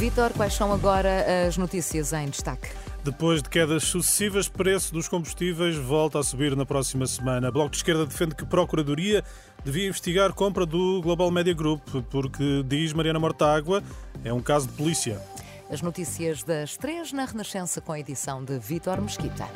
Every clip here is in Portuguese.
Vitor, quais são agora as notícias em destaque? Depois de quedas sucessivas, preço dos combustíveis volta a subir na próxima semana. A Bloco de Esquerda defende que a Procuradoria devia investigar a compra do Global Media Group, porque, diz Mariana Mortágua, é um caso de polícia. As notícias das três na Renascença com a edição de Vitor Mesquita.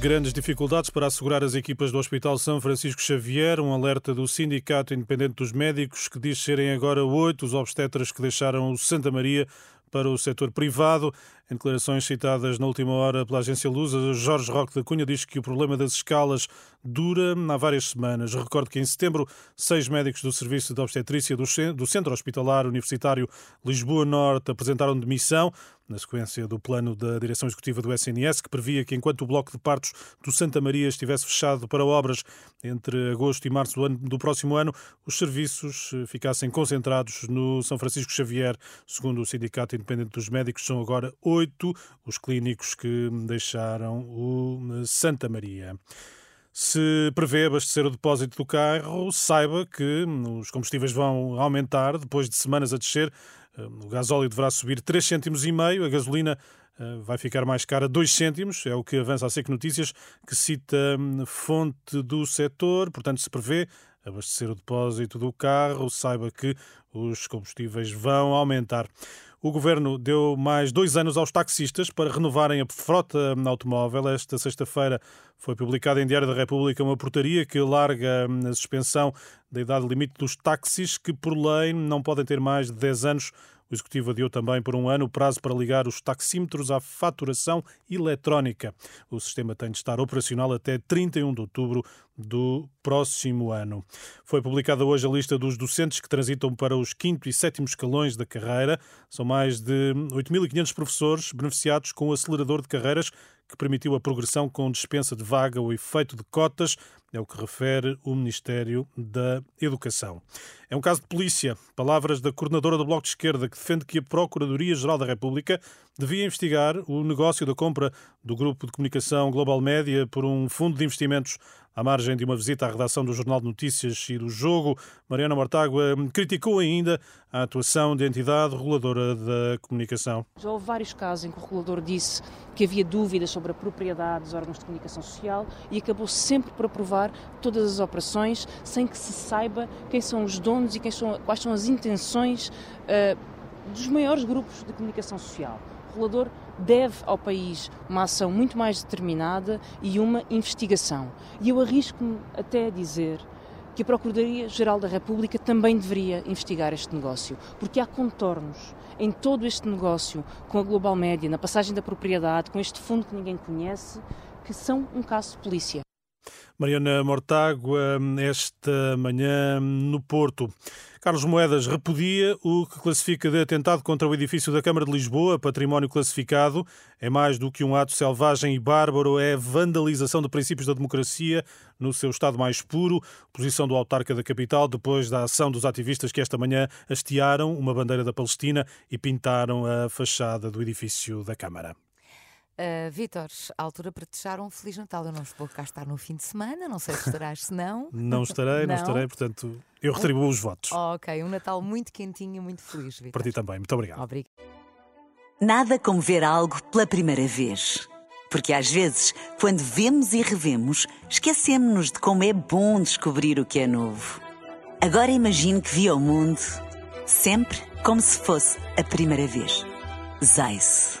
Grandes dificuldades para assegurar as equipas do Hospital São Francisco Xavier. Um alerta do Sindicato Independente dos Médicos, que diz serem agora oito os obstetras que deixaram o Santa Maria para o setor privado. Em declarações citadas na última hora pela agência Lusa, Jorge Roque da Cunha diz que o problema das escalas dura há várias semanas. Recordo que em setembro, seis médicos do Serviço de Obstetrícia do Centro Hospitalar Universitário Lisboa Norte apresentaram demissão na sequência do plano da direção executiva do SNS, que previa que enquanto o bloco de partos do Santa Maria estivesse fechado para obras entre agosto e março do, ano, do próximo ano, os serviços eh, ficassem concentrados no São Francisco Xavier. Segundo o Sindicato Independente dos Médicos, são agora oito os clínicos que deixaram o eh, Santa Maria. Se prevê abastecer o depósito do carro, saiba que hum, os combustíveis vão aumentar depois de semanas a descer. Hum, o gasóleo deverá subir 3 cêntimos e meio, a gasolina hum, vai ficar mais cara 2 cêntimos, é o que avança a SEC Notícias, que cita fonte do setor, portanto se prevê abastecer o depósito do carro, saiba que os combustíveis vão aumentar. O governo deu mais dois anos aos taxistas para renovarem a frota automóvel. Esta sexta-feira foi publicada em Diário da República uma portaria que larga a suspensão da idade limite dos táxis, que por lei não podem ter mais de 10 anos o Executivo adiou também por um ano o prazo para ligar os taxímetros à faturação eletrónica. O sistema tem de estar operacional até 31 de outubro do próximo ano. Foi publicada hoje a lista dos docentes que transitam para os quinto e sétimo escalões da carreira. São mais de 8.500 professores beneficiados com o acelerador de carreiras que permitiu a progressão com dispensa de vaga ou efeito de cotas, é o que refere o Ministério da Educação. É um caso de polícia. Palavras da coordenadora do Bloco de Esquerda, que defende que a Procuradoria-Geral da República devia investigar o negócio da compra do grupo de comunicação Global Média por um fundo de investimentos à margem de uma visita à redação do Jornal de Notícias e do Jogo. Mariana Mortágua criticou ainda a atuação da entidade reguladora da comunicação. Já houve vários casos em que o regulador disse que havia dúvidas sobre a propriedade dos órgãos de comunicação social e acabou sempre por aprovar todas as operações sem que se saiba quem são os donos e são, quais são as intenções uh, dos maiores grupos de comunicação social. O regulador deve ao país uma ação muito mais determinada e uma investigação. E eu arrisco-me até a dizer que a Procuradoria-Geral da República também deveria investigar este negócio, porque há contornos em todo este negócio com a Global Média, na passagem da propriedade, com este fundo que ninguém conhece, que são um caso de polícia. Mariana Mortágua, esta manhã no Porto. Carlos Moedas repudia o que classifica de atentado contra o edifício da Câmara de Lisboa, património classificado. É mais do que um ato selvagem e bárbaro, é vandalização de princípios da democracia no seu estado mais puro. Posição do autarca da capital depois da ação dos ativistas que esta manhã hastearam uma bandeira da Palestina e pintaram a fachada do edifício da Câmara. Uh, Vítor, altura para te deixar um Feliz Natal. Eu não vou cá estar no fim de semana, não sei se estarás, se não. não estarei, não. não estarei, portanto, eu retribuo os votos. Oh, ok, um Natal muito quentinho e muito feliz, Vítor. Para ti também, muito obrigado. Obrigado. Nada como ver algo pela primeira vez. Porque às vezes, quando vemos e revemos, esquecemos-nos de como é bom descobrir o que é novo. Agora imagine que viu o mundo sempre como se fosse a primeira vez. Zais.